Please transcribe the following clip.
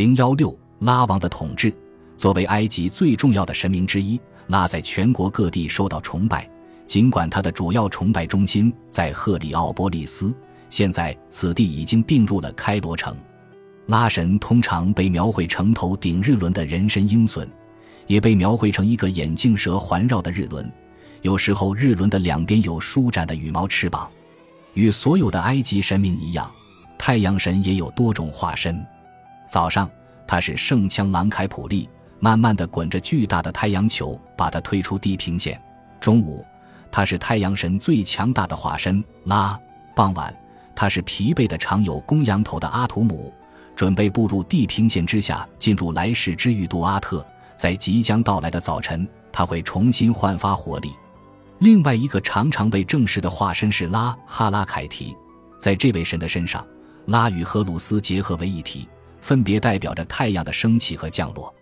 零幺六拉王的统治，作为埃及最重要的神明之一，拉在全国各地受到崇拜。尽管他的主要崇拜中心在赫里奥波利斯，现在此地已经并入了开罗城。拉神通常被描绘成头顶日轮的人身鹰隼，也被描绘成一个眼镜蛇环绕的日轮。有时候，日轮的两边有舒展的羽毛翅膀。与所有的埃及神明一样，太阳神也有多种化身。早上，他是圣枪郎凯普利，慢慢的滚着巨大的太阳球，把它推出地平线。中午。他是太阳神最强大的化身拉。傍晚，他是疲惫的、常有公羊头的阿图姆，准备步入地平线之下，进入来世之域杜阿特。在即将到来的早晨，他会重新焕发活力。另外一个常常被正视的化身是拉哈拉凯提，在这位神的身上，拉与荷鲁斯结合为一体，分别代表着太阳的升起和降落。